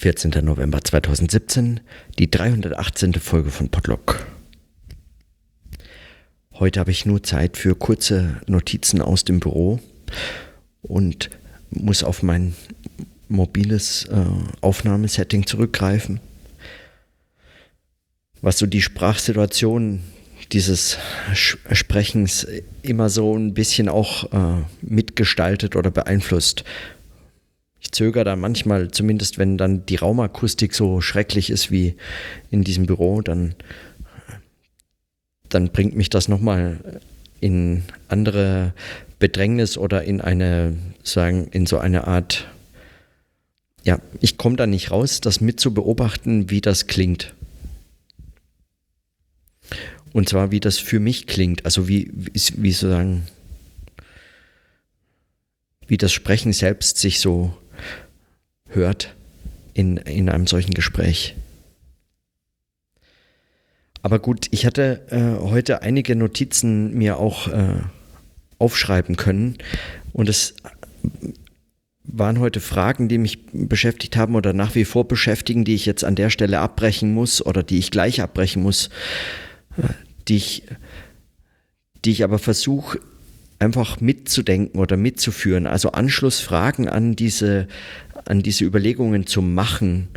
14. November 2017, die 318. Folge von Podlock. Heute habe ich nur Zeit für kurze Notizen aus dem Büro und muss auf mein mobiles äh, Aufnahmesetting zurückgreifen. Was so die Sprachsituation dieses Sprechens immer so ein bisschen auch äh, mitgestaltet oder beeinflusst zögere da manchmal, zumindest wenn dann die Raumakustik so schrecklich ist wie in diesem Büro, dann, dann bringt mich das nochmal in andere Bedrängnis oder in eine, sagen, in so eine Art, ja, ich komme da nicht raus, das mit zu beobachten, wie das klingt. Und zwar, wie das für mich klingt, also wie, wie, wie sozusagen, wie das Sprechen selbst sich so hört in, in einem solchen Gespräch. Aber gut, ich hatte äh, heute einige Notizen mir auch äh, aufschreiben können und es waren heute Fragen, die mich beschäftigt haben oder nach wie vor beschäftigen, die ich jetzt an der Stelle abbrechen muss oder die ich gleich abbrechen muss, äh, die ich, die ich aber versuche einfach mitzudenken oder mitzuführen. Also Anschlussfragen an diese an diese Überlegungen zu machen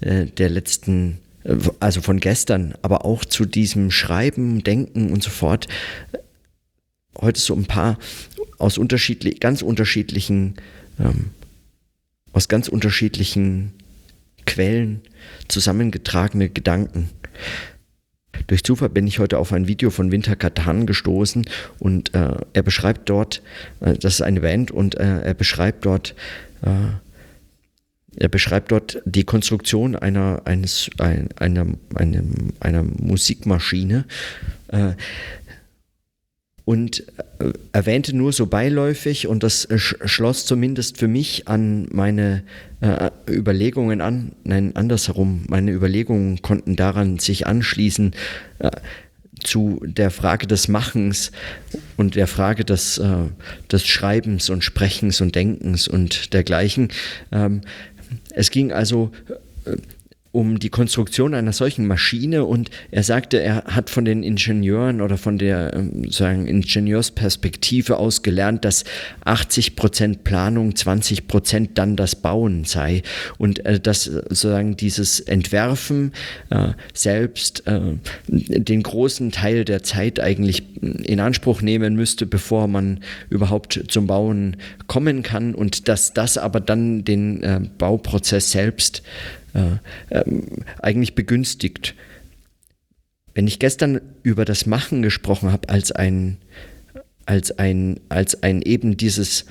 äh, der letzten, äh, also von gestern, aber auch zu diesem Schreiben, Denken und so fort. Heute so ein paar aus unterschiedlich, ganz unterschiedlichen, ähm, aus ganz unterschiedlichen Quellen zusammengetragene Gedanken. Durch Zufall bin ich heute auf ein Video von Winter Katan gestoßen und äh, er beschreibt dort, äh, das ist eine Band und äh, er beschreibt dort äh, er beschreibt dort die Konstruktion einer, eines, ein, einer, einem, einer Musikmaschine äh, und äh, erwähnte nur so beiläufig, und das schloss zumindest für mich an meine äh, Überlegungen an, nein, andersherum, meine Überlegungen konnten daran sich anschließen, äh, zu der Frage des Machens und der Frage des, äh, des Schreibens und Sprechens und Denkens und dergleichen. Ähm, es ging also äh, um die Konstruktion einer solchen Maschine. Und er sagte, er hat von den Ingenieuren oder von der ähm, sagen Ingenieursperspektive aus gelernt, dass 80 Prozent Planung, 20 Prozent dann das Bauen sei. Und äh, dass sozusagen dieses Entwerfen äh, selbst äh, den großen Teil der Zeit eigentlich in Anspruch nehmen müsste, bevor man überhaupt zum Bauen kommen kann. Und dass das aber dann den äh, Bauprozess selbst äh, ähm, eigentlich begünstigt. Wenn ich gestern über das Machen gesprochen habe als ein, als ein, als ein eben dieses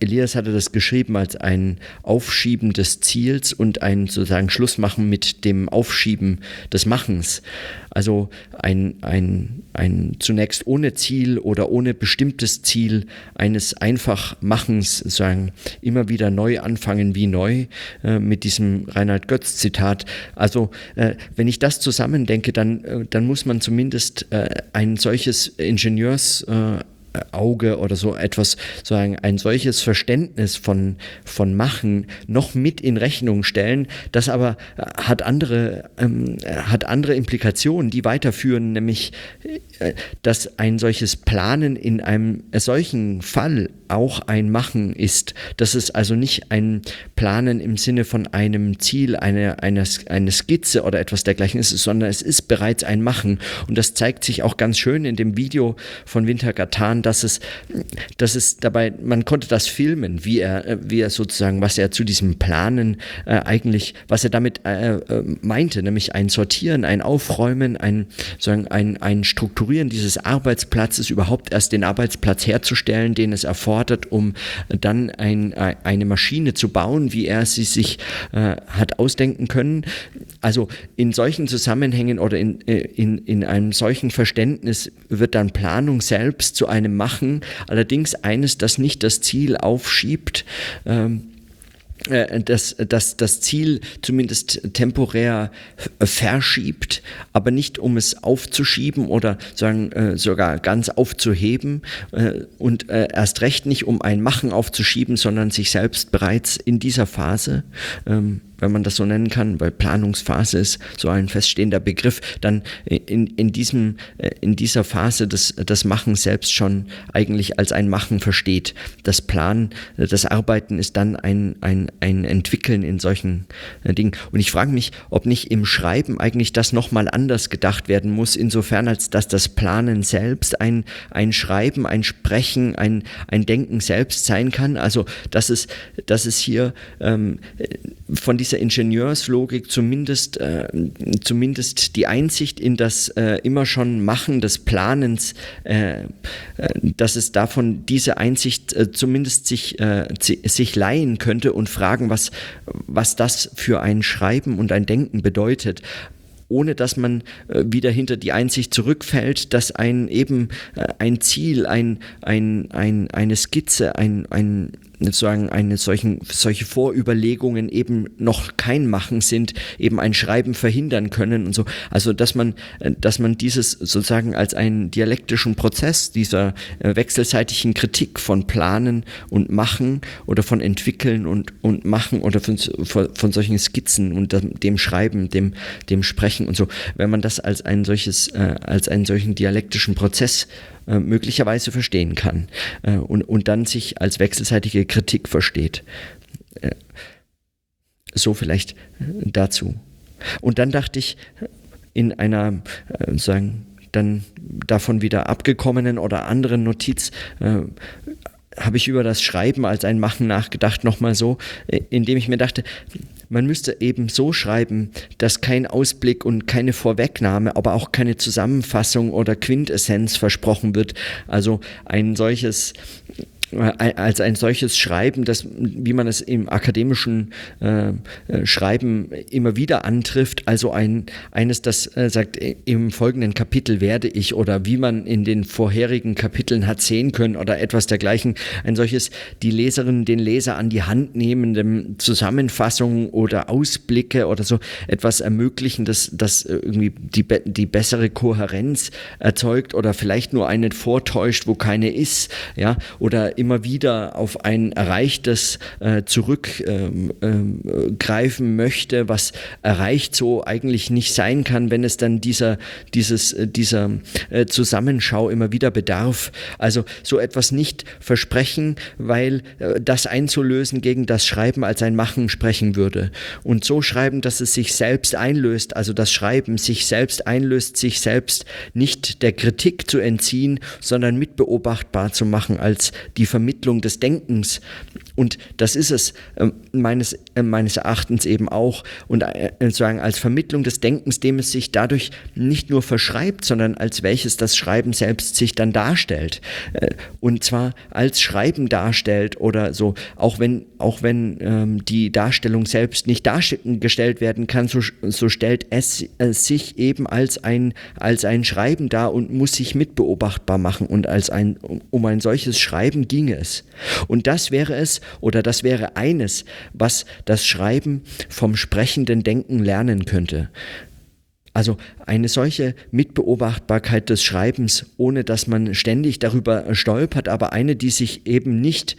Elias hatte das geschrieben als ein Aufschieben des Ziels und ein sozusagen Schlussmachen mit dem Aufschieben des Machens. Also ein, ein, ein zunächst ohne Ziel oder ohne bestimmtes Ziel eines Einfachmachens, sozusagen immer wieder neu anfangen wie neu, äh, mit diesem Reinhard Götz Zitat. Also äh, wenn ich das zusammendenke, dann, äh, dann muss man zumindest äh, ein solches Ingenieurs äh, Auge oder so etwas, sagen, ein solches Verständnis von, von Machen noch mit in Rechnung stellen, das aber äh, hat andere, ähm, hat andere Implikationen, die weiterführen, nämlich, äh, dass ein solches Planen in einem solchen Fall auch ein Machen ist, dass es also nicht ein Planen im Sinne von einem Ziel, eine, eine, eine Skizze oder etwas dergleichen ist, sondern es ist bereits ein Machen. Und das zeigt sich auch ganz schön in dem Video von Winter Gatan, dass es, dass es dabei, man konnte das filmen, wie er, wie er sozusagen, was er zu diesem Planen äh, eigentlich, was er damit äh, äh, meinte, nämlich ein Sortieren, ein Aufräumen, ein, sozusagen ein, ein Strukturieren dieses Arbeitsplatzes, überhaupt erst den Arbeitsplatz herzustellen, den es erfordert, um dann ein, eine Maschine zu bauen, wie er sie sich äh, hat ausdenken können. Also in solchen Zusammenhängen oder in, äh, in, in einem solchen Verständnis wird dann Planung selbst zu einem Machen, allerdings eines, das nicht das Ziel aufschiebt. Ähm, äh, das, das, das Ziel zumindest temporär verschiebt, aber nicht um es aufzuschieben oder sagen, äh, sogar ganz aufzuheben äh, und erst recht nicht um ein Machen aufzuschieben, sondern sich selbst bereits in dieser Phase ähm, wenn man das so nennen kann, weil Planungsphase ist so ein feststehender Begriff, dann in, in, diesem, äh, in dieser Phase das, das Machen selbst schon eigentlich als ein Machen versteht. Das Planen, das Arbeiten ist dann ein, ein, ein Entwickeln in solchen äh, Dingen. Und ich frage mich, ob nicht im Schreiben eigentlich das nochmal anders gedacht werden muss, insofern als dass das Planen selbst ein, ein Schreiben, ein Sprechen, ein, ein Denken selbst sein kann. Also dass es, dass es hier ähm, von dieser Ingenieurslogik zumindest, äh, zumindest die Einsicht in das äh, immer schon Machen des Planens, äh, äh dass es davon diese Einsicht äh, zumindest sich, äh, sich leihen könnte und fragen, was, was das für ein Schreiben und ein Denken bedeutet ohne dass man wieder hinter die Einsicht zurückfällt, dass ein eben ein Ziel, ein, ein, ein, eine Skizze, ein, ein, sozusagen eine solchen, solche Vorüberlegungen eben noch kein Machen sind, eben ein Schreiben verhindern können und so. Also dass man, äh, dass man dieses sozusagen als einen dialektischen Prozess dieser äh, wechselseitigen Kritik von Planen und Machen oder von Entwickeln und, und Machen oder von, von solchen Skizzen und dem Schreiben, dem, dem Sprechen und so, wenn man das als ein solches, äh, als einen solchen dialektischen Prozess äh, möglicherweise verstehen kann äh, und, und dann sich als wechselseitige Kritik versteht. Äh, so vielleicht äh, dazu. Und dann dachte ich, in einer, äh, sagen, dann davon wieder abgekommenen oder anderen Notiz, habe ich über das Schreiben als ein Machen nachgedacht, nochmal so, indem ich mir dachte, man müsste eben so schreiben, dass kein Ausblick und keine Vorwegnahme, aber auch keine Zusammenfassung oder Quintessenz versprochen wird. Also ein solches als ein solches Schreiben, das, wie man es im akademischen äh, äh, Schreiben immer wieder antrifft, also ein, eines, das äh, sagt, im folgenden Kapitel werde ich oder wie man in den vorherigen Kapiteln hat sehen können oder etwas dergleichen, ein solches die Leserin, den Leser an die Hand nehmendem Zusammenfassungen oder Ausblicke oder so etwas ermöglichen, das, das irgendwie die, die bessere Kohärenz erzeugt oder vielleicht nur eine vortäuscht, wo keine ist, ja, oder immer wieder auf ein Erreichtes äh, zurückgreifen ähm, ähm, möchte, was erreicht so eigentlich nicht sein kann, wenn es dann dieser, dieses, äh, dieser äh, Zusammenschau immer wieder bedarf. Also so etwas nicht versprechen, weil äh, das einzulösen gegen das Schreiben als ein Machen sprechen würde. Und so schreiben, dass es sich selbst einlöst, also das Schreiben sich selbst einlöst, sich selbst nicht der Kritik zu entziehen, sondern mitbeobachtbar zu machen als die die Vermittlung des Denkens. Und das ist es äh, meines, äh, meines Erachtens eben auch. Und äh, sozusagen als Vermittlung des Denkens, dem es sich dadurch nicht nur verschreibt, sondern als welches das Schreiben selbst sich dann darstellt. Äh, und zwar als Schreiben darstellt oder so, auch wenn, auch wenn ähm, die Darstellung selbst nicht dargestellt werden kann, so, so stellt es äh, sich eben als ein, als ein Schreiben dar und muss sich mitbeobachtbar machen. Und als ein, um ein solches Schreiben ginge es. Und das wäre es, oder das wäre eines, was das Schreiben vom sprechenden Denken lernen könnte. Also eine solche Mitbeobachtbarkeit des Schreibens, ohne dass man ständig darüber stolpert, aber eine, die sich eben nicht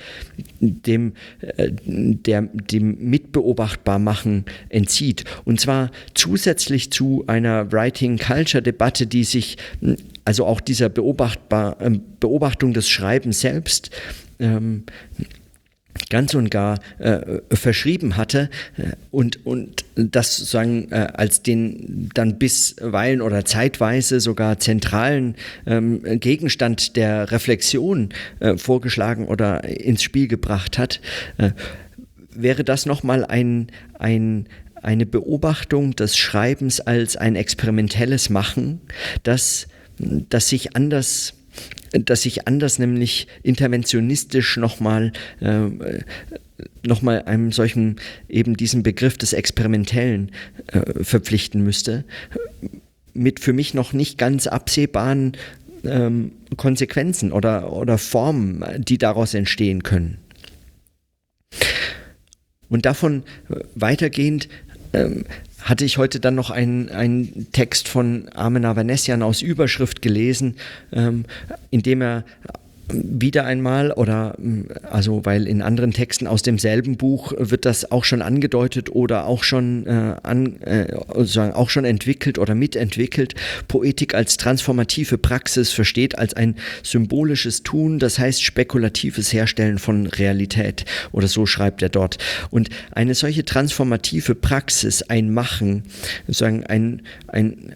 dem, äh, der, dem Mitbeobachtbarmachen entzieht. Und zwar zusätzlich zu einer Writing-Culture-Debatte, die sich also auch dieser Beobachtbar, äh, Beobachtung des Schreibens selbst ähm, ganz und gar äh, verschrieben hatte äh, und, und das sozusagen äh, als den dann bisweilen oder zeitweise sogar zentralen ähm, Gegenstand der Reflexion äh, vorgeschlagen oder ins Spiel gebracht hat, äh, wäre das nochmal ein, ein, eine Beobachtung des Schreibens als ein experimentelles Machen, das, das sich anders dass ich anders nämlich interventionistisch nochmal äh, nochmal einem solchen, eben diesen Begriff des Experimentellen äh, verpflichten müsste, mit für mich noch nicht ganz absehbaren ähm, Konsequenzen oder, oder Formen, die daraus entstehen können. Und davon äh, weitergehend ähm, hatte ich heute dann noch einen, einen Text von Armen Avanesian aus Überschrift gelesen, ähm, in dem er wieder einmal oder also weil in anderen Texten aus demselben Buch wird das auch schon angedeutet oder auch schon äh, an, äh, sozusagen auch schon entwickelt oder mitentwickelt. Poetik als transformative Praxis versteht als ein symbolisches Tun, das heißt spekulatives Herstellen von Realität oder so schreibt er dort. Und eine solche transformative Praxis, ein Machen, sozusagen ein, ein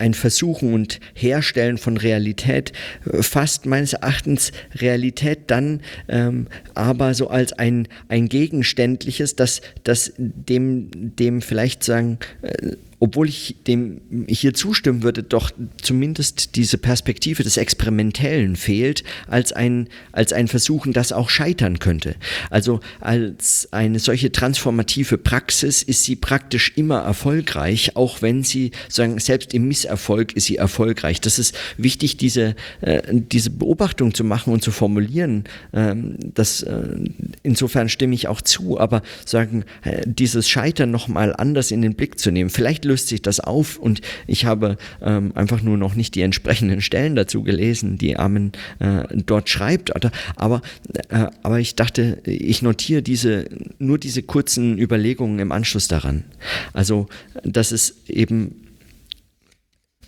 ein Versuchen und Herstellen von Realität äh, fasst meines Erachtens Realität dann ähm, aber so als ein, ein gegenständliches, das, das dem, dem vielleicht sagen, äh, obwohl ich dem hier zustimmen würde, doch zumindest diese Perspektive des Experimentellen fehlt, als ein, als ein Versuchen, das auch scheitern könnte. Also als eine solche transformative Praxis ist sie praktisch immer erfolgreich, auch wenn sie sagen, selbst im Misserfolg ist sie erfolgreich. Das ist wichtig, diese, äh, diese Beobachtung zu machen und zu formulieren. Ähm, das, äh, insofern stimme ich auch zu, aber sagen, äh, dieses Scheitern nochmal anders in den Blick zu nehmen. Vielleicht löst sich das auf und ich habe ähm, einfach nur noch nicht die entsprechenden Stellen dazu gelesen, die Armin äh, dort schreibt. Aber, äh, aber ich dachte, ich notiere diese, nur diese kurzen Überlegungen im Anschluss daran. Also, dass es eben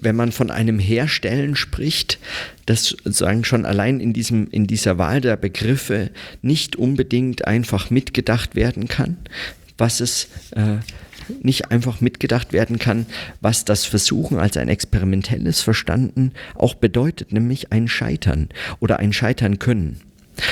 wenn man von einem Herstellen spricht, das sozusagen schon allein in, diesem, in dieser Wahl der Begriffe nicht unbedingt einfach mitgedacht werden kann, was es äh, nicht einfach mitgedacht werden kann, was das Versuchen als ein experimentelles Verstanden auch bedeutet, nämlich ein Scheitern oder ein Scheitern können.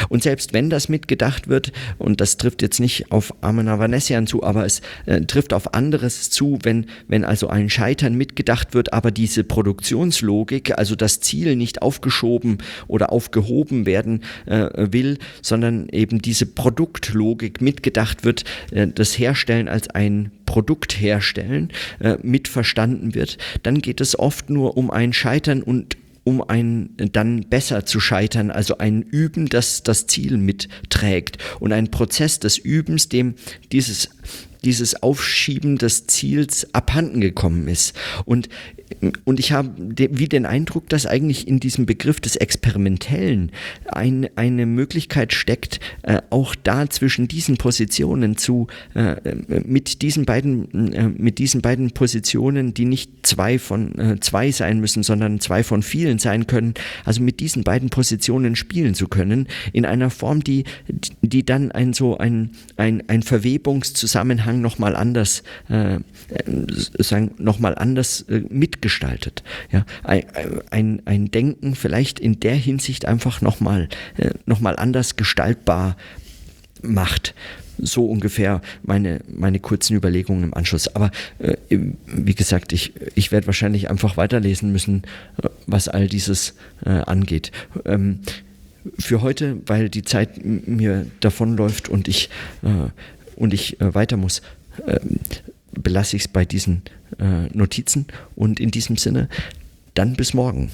Und selbst wenn das mitgedacht wird, und das trifft jetzt nicht auf Armen Avanesian zu, aber es äh, trifft auf anderes zu, wenn, wenn also ein Scheitern mitgedacht wird, aber diese Produktionslogik, also das Ziel nicht aufgeschoben oder aufgehoben werden äh, will, sondern eben diese Produktlogik mitgedacht wird, äh, das Herstellen als ein Produkt herstellen, äh, mitverstanden wird, dann geht es oft nur um ein Scheitern und um ein dann besser zu scheitern, also ein Üben, das das Ziel mitträgt und ein Prozess des Übens, dem dieses dieses Aufschieben des Ziels abhanden gekommen ist. Und und ich habe wie den Eindruck, dass eigentlich in diesem Begriff des Experimentellen ein, eine Möglichkeit steckt, äh, auch da zwischen diesen Positionen zu, äh, mit diesen beiden, äh, mit diesen beiden Positionen, die nicht zwei von äh, zwei sein müssen, sondern zwei von vielen sein können, also mit diesen beiden Positionen spielen zu können, in einer Form, die, die dann ein so ein, ein, ein Verwebungszusammenhang nochmal anders, äh, äh, sagen, nochmal anders äh, mit mitgestaltet. Ja, ein, ein, Denken vielleicht in der Hinsicht einfach nochmal äh, noch anders gestaltbar macht. So ungefähr meine, meine kurzen Überlegungen im Anschluss. Aber äh, wie gesagt, ich, ich werde wahrscheinlich einfach weiterlesen müssen, äh, was all dieses äh, angeht. Ähm, für heute, weil die Zeit mir davonläuft und ich, äh, und ich äh, weiter muss, ähm, belasse ich es bei diesen Notizen und in diesem Sinne dann bis morgen.